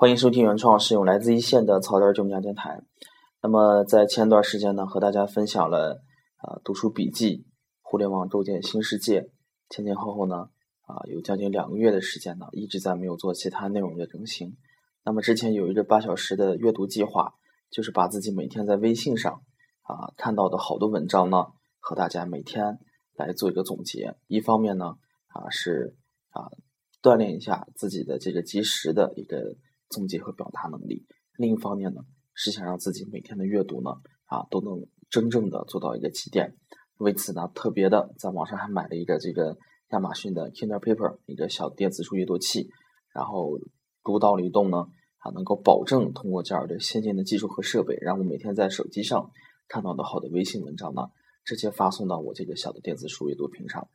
欢迎收听原创，是用来自一线的草根儿九家电台。那么在前段时间呢，和大家分享了啊读书笔记、互联网构建新世界，前前后后呢啊有将近两个月的时间呢，一直在没有做其他内容的更新。那么之前有一个八小时的阅读计划，就是把自己每天在微信上啊看到的好多文章呢，和大家每天来做一个总结。一方面呢啊是啊锻炼一下自己的这个及时的一个。总结和表达能力。另一方面呢，是想让自己每天的阅读呢，啊，都能真正的做到一个起点。为此呢，特别的在网上还买了一个这个亚马逊的 Kindle Paper 一个小电子书阅读器。然后读到了一动呢，啊，能够保证通过这样的先进的技术和设备，让我每天在手机上看到的好的微信文章呢，直接发送到我这个小的电子书阅读屏上。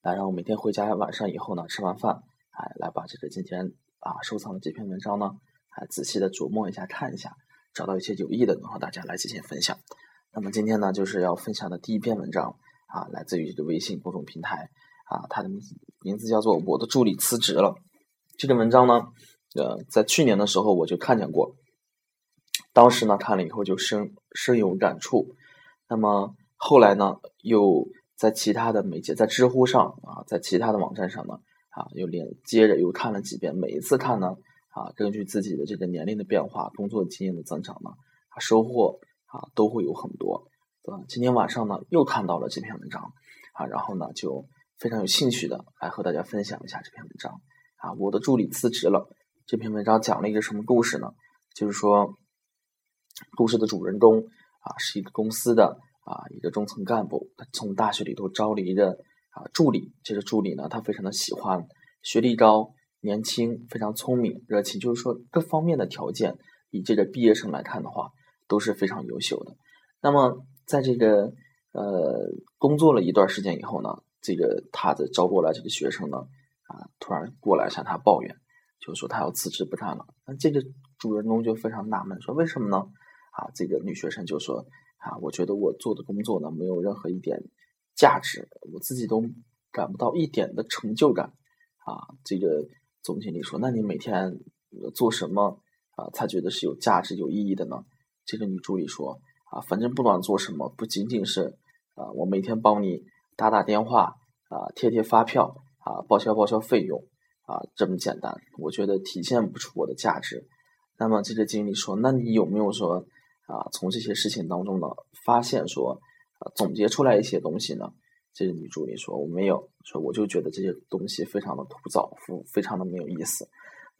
来，让我每天回家晚上以后呢，吃完饭，哎，来把这个今天。啊，收藏的这篇文章呢，还仔细的琢磨一下，看一下，找到一些有益的，能和大家来进行分享。那么今天呢，就是要分享的第一篇文章啊，来自于这个微信公众平台啊，它的名字名字叫做《我的助理辞职了》。这个文章呢，呃，在去年的时候我就看见过，当时呢看了以后就深深有感触。那么后来呢，又在其他的媒介，在知乎上啊，在其他的网站上呢。啊，又连接着又看了几遍，每一次看呢，啊，根据自己的这个年龄的变化、工作经验的增长呢，啊，收获啊都会有很多。啊，今天晚上呢又看到了这篇文章，啊，然后呢就非常有兴趣的来和大家分享一下这篇文章。啊，我的助理辞职了。这篇文章讲了一个什么故事呢？就是说，故事的主人公啊是一个公司的啊一个中层干部，他从大学里头招了一个。啊，助理，这个助理呢，他非常的喜欢，学历高，年轻，非常聪明，热情，就是说各方面的条件，以这个毕业生来看的话，都是非常优秀的。那么，在这个呃工作了一段时间以后呢，这个他的招过来这个学生呢，啊，突然过来向他抱怨，就是说他要辞职不干了。那这个主人公就非常纳闷，说为什么呢？啊，这个女学生就说啊，我觉得我做的工作呢，没有任何一点。价值，我自己都感不到一点的成就感啊！这个总经理说：“那你每天做什么啊，才觉得是有价值、有意义的呢？”这个女助理说：“啊，反正不管做什么，不仅仅是啊，我每天帮你打打电话啊，贴贴发票啊，报销报销费用啊，这么简单，我觉得体现不出我的价值。”那么这个经理说：“那你有没有说啊，从这些事情当中呢，发现说？”总结出来一些东西呢，这个女助理说我没有，说我就觉得这些东西非常的枯燥，非常的没有意思。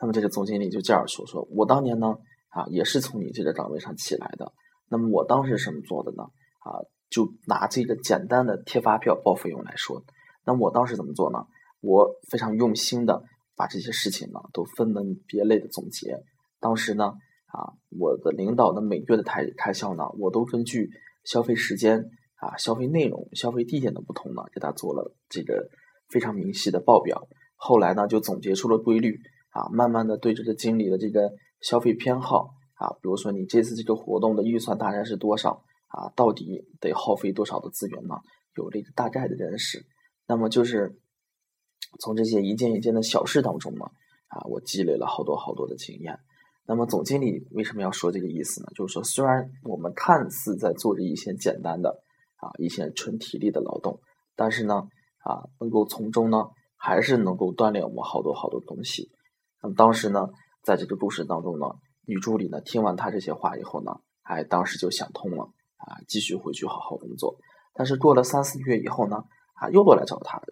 那么这个总经理就这样说，说我当年呢啊也是从你这个岗位上起来的，那么我当时什么做的呢？啊，就拿这个简单的贴发票报费用来说，那我当时怎么做呢？我非常用心的把这些事情呢都分门别类的总结。当时呢啊，我的领导的每月的开开销呢，我都根据消费时间。啊，消费内容、消费地点的不同呢，给他做了这个非常明细的报表。后来呢，就总结出了规律啊，慢慢的对这个经理的这个消费偏好啊，比如说你这次这个活动的预算大概是多少啊，到底得耗费多少的资源呢？有了一个大概的认识。那么就是从这些一件一件的小事当中呢，啊，我积累了好多好多的经验。那么总经理为什么要说这个意思呢？就是说，虽然我们看似在做着一些简单的。啊，一些纯体力的劳动，但是呢，啊，能够从中呢，还是能够锻炼我们好多好多东西。那么当时呢，在这个故事当中呢，女助理呢，听完他这些话以后呢，哎，当时就想通了，啊，继续回去好好工作。但是过了三四个月以后呢，啊，又过来找他，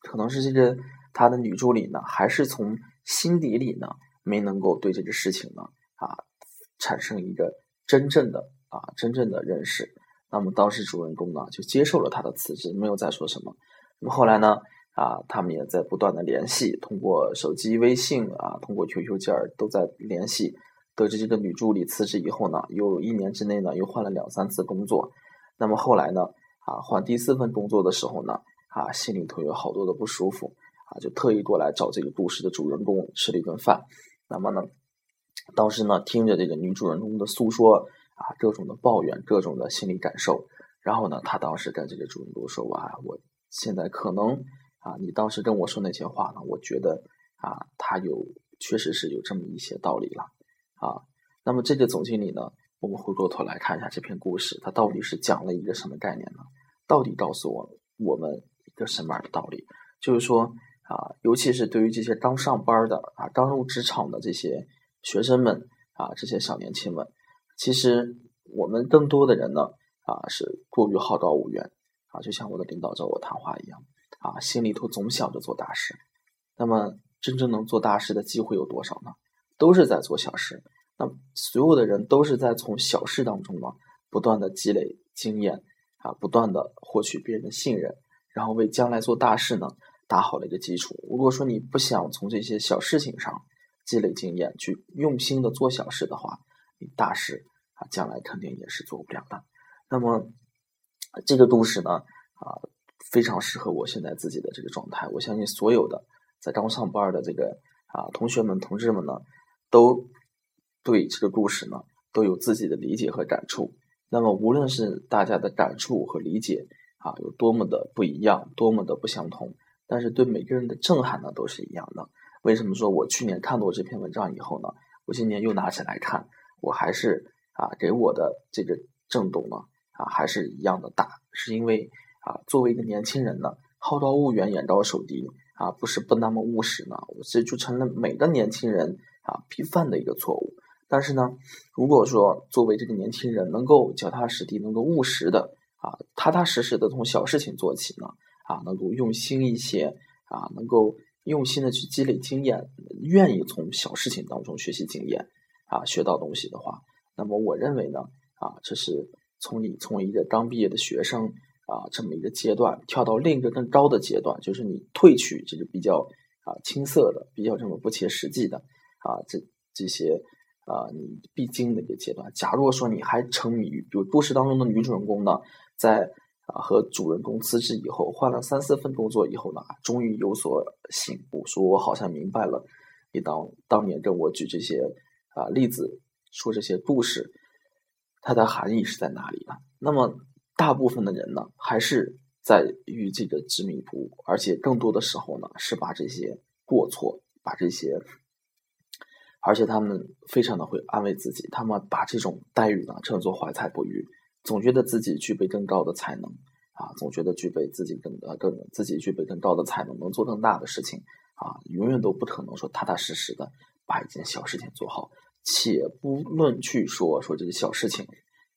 可能是这个他的女助理呢，还是从心底里呢，没能够对这个事情呢，啊，产生一个真正的啊，真正的认识。那么当时主人公呢就接受了他的辞职，没有再说什么。那么后来呢，啊，他们也在不断的联系，通过手机微信啊，通过 QQ 件儿都在联系。得知这个女助理辞职以后呢，又一年之内呢又换了两三次工作。那么后来呢，啊，换第四份工作的时候呢，啊，心里头有好多的不舒服，啊，就特意过来找这个故事的主人公吃了一顿饭。那么呢，当时呢听着这个女主人公的诉说。啊，各种的抱怨，各种的心理感受，然后呢，他当时跟这个主人公说：“哇，我现在可能啊，你当时跟我说那些话呢，我觉得啊，他有确实是有这么一些道理了啊。那么这个总经理呢，我们回过头来看一下这篇故事，它到底是讲了一个什么概念呢？到底告诉我我们一个什么样的道理？就是说啊，尤其是对于这些刚上班的啊，刚入职场的这些学生们啊，这些小年轻们，其实我们更多的人呢啊，是过于好高骛远啊，就像我的领导找我谈话一样啊，心里头总想着做大事。那么真正能做大事的机会有多少呢？都是在做小事。那所有的人都是在从小事当中呢，不断的积累经验啊，不断的获取别人的信任，然后为将来做大事呢打好了一个基础。如果说你不想从这些小事情上积累经验，去用心的做小事的话，大事啊将来肯定也是做不了的。那么这个故事呢啊，非常适合我现在自己的这个状态。我相信所有的在刚上班的这个啊同学们、同志们呢，都。对这个故事呢，都有自己的理解和感触。那么，无论是大家的感触和理解啊，有多么的不一样，多么的不相同，但是对每个人的震撼呢，都是一样的。为什么说我去年看过这篇文章以后呢，我今年又拿起来看，我还是啊，给我的这个震动呢啊，还是一样的大。是因为啊，作为一个年轻人呢，好高骛远，眼高手低啊，不是不那么务实呢，这就成了每个年轻人啊必犯的一个错误。但是呢，如果说作为这个年轻人能够脚踏实地、能够务实的啊，踏踏实实的从小事情做起呢，啊，能够用心一些啊，能够用心的去积累经验，愿意从小事情当中学习经验啊，学到东西的话，那么我认为呢，啊，这是从你从一个刚毕业的学生啊这么一个阶段跳到另一个更高的阶段，就是你褪去这个比较啊青涩的、比较这么不切实际的啊这这些。啊，你必经的一个阶段。假如说你还沉迷于，比如故事当中的女主人公呢，在啊和主人公辞职以后，换了三四份工作以后呢，终于有所醒悟，说我好像明白了，你当当年跟我举这些啊例子，说这些故事，它的含义是在哪里呢？那么大部分的人呢，还是在于这个执迷不悟，而且更多的时候呢，是把这些过错，把这些。而且他们非常的会安慰自己，他们把这种待遇呢称作怀才不遇，总觉得自己具备更高的才能啊，总觉得具备自己更呃更自己具备更高的才能，能做更大的事情啊，永远都不可能说踏踏实实的把一件小事情做好。且不论去说说这个小事情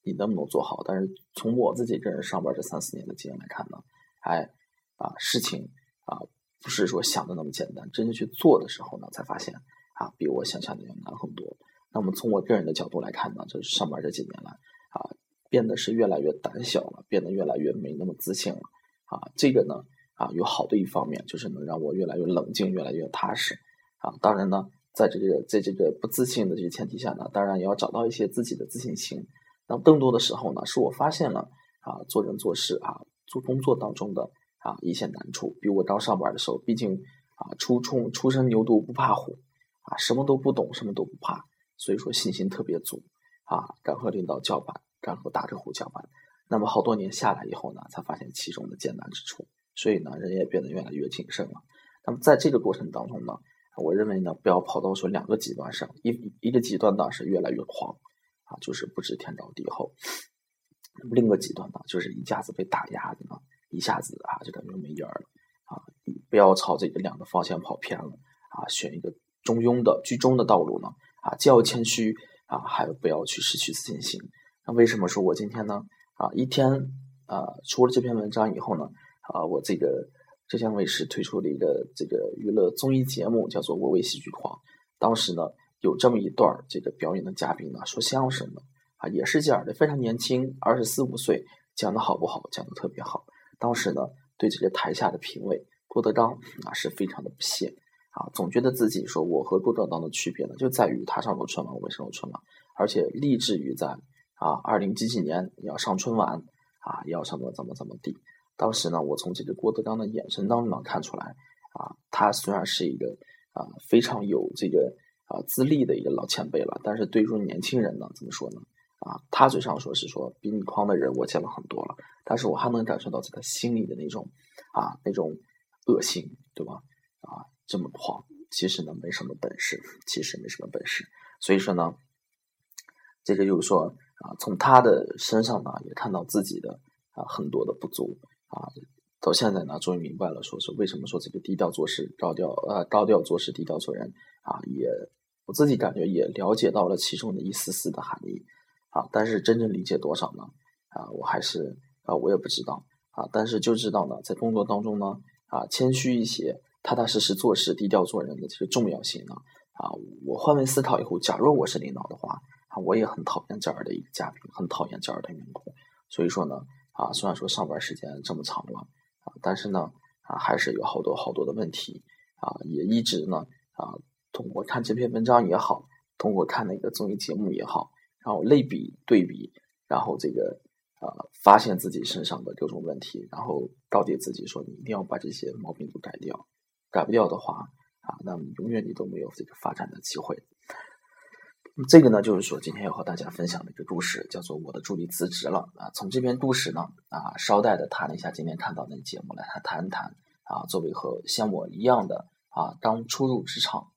你能不能做好，但是从我自己个人上班这三四年的经验来看呢，哎啊事情啊不是说想的那么简单，真正去做的时候呢，才发现。啊，比我想象的要难很多。那么从我个人的角度来看呢，就是上班这几年来，啊，变得是越来越胆小了，变得越来越没那么自信了。啊，这个呢，啊，有好的一方面，就是能让我越来越冷静，越来越踏实。啊，当然呢，在这个在这个不自信的这个前提下呢，当然也要找到一些自己的自信心。那更多的时候呢，是我发现了啊，做人做事啊，做工作当中的啊一些难处。比如我刚上班的时候，毕竟啊，初冲初生牛犊不怕虎。啊，什么都不懂，什么都不怕，所以说信心特别足啊，敢和领导叫板，敢和大客户叫板。那么好多年下来以后呢，才发现其中的艰难之处，所以呢，人也变得越来越谨慎了。那么在这个过程当中呢，我认为呢，不要跑到说两个极端上，一一个极端呢是越来越狂啊，就是不知天高地厚；另一个极端呢，就是一下子被打压的呢，一下子啊就感觉没影儿了啊。不要朝这个两个方向跑偏了啊，选一个。中庸的居中的道路呢？啊，既要谦虚啊，还不要去失去自信心。那为什么说我今天呢？啊，一天啊，出了这篇文章以后呢，啊，我这个浙江卫视推出了一个这个娱乐综艺节目，叫做《我为喜剧狂》。当时呢，有这么一段这个表演的嘉宾呢，说相声的啊，也是这样的，非常年轻，二十四五岁，讲的好不好？讲的特别好。当时呢，对这个台下的评委郭德纲啊，是非常的不屑。啊，总觉得自己说我和郭德纲的区别呢，就在于他上过春晚，我没上过春晚，而且立志于在啊二零几几年要上春晚啊，要什么怎么怎么地。当时呢，我从这个郭德纲的眼神当中能看出来啊，他虽然是一个啊非常有这个啊资历的一个老前辈了，但是对于年轻人呢，怎么说呢？啊，他嘴上说是说比你狂的人我见了很多了，但是我还能感受到在他心里的那种啊那种恶心，对吧？啊。这么狂其实呢没什么本事，其实没什么本事。所以说呢，这个就是说啊，从他的身上呢也看到自己的啊很多的不足啊。到现在呢，终于明白了，说是为什么说这个低调做事，高调呃高调做事，低调做人啊，也我自己感觉也了解到了其中的一丝丝的含义啊，但是真正理解多少呢？啊，我还是啊我也不知道啊，但是就知道呢，在工作当中呢啊谦虚一些，踏踏实实做事，低调做人的这个重要性呢啊，我换位思考以后，假如我是领导的话啊，我也很讨厌这样的一个嘉宾，很讨厌这样的员工，所以说呢啊，虽然说上班时间这么长了。啊但是呢，啊，还是有好多好多的问题，啊，也一直呢，啊，通过看这篇文章也好，通过看那个综艺节目也好，然后类比对比，然后这个，呃，发现自己身上的各种问题，然后告诫自己说，你一定要把这些毛病都改掉，改不掉的话，啊，那么永远你都没有这个发展的机会。这个呢，就是说今天要和大家分享的一个故事，叫做我的助理辞职了啊。从这篇故事呢，啊，捎带的谈了一下今天看到的节目，来谈谈谈啊，作为和像我一样的啊，刚初入职场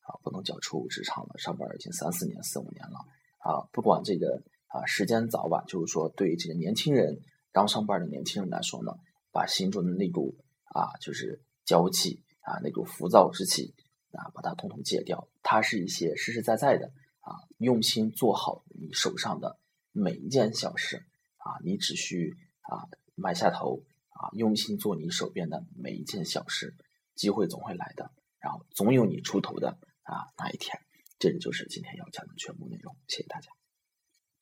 啊，不能叫初入职场了，上班已经三四年、四五年了啊。不管这个啊时间早晚，就是说对于这个年轻人刚上班的年轻人来说呢，把心中的那股啊，就是娇气啊，那股浮躁之气啊，把它统统戒掉，它是一些实实在在的。啊，用心做好你手上的每一件小事啊，你只需啊埋下头啊，用心做你手边的每一件小事，机会总会来的，然后总有你出头的啊那一天。这个就是今天要讲的全部内容，谢谢大家。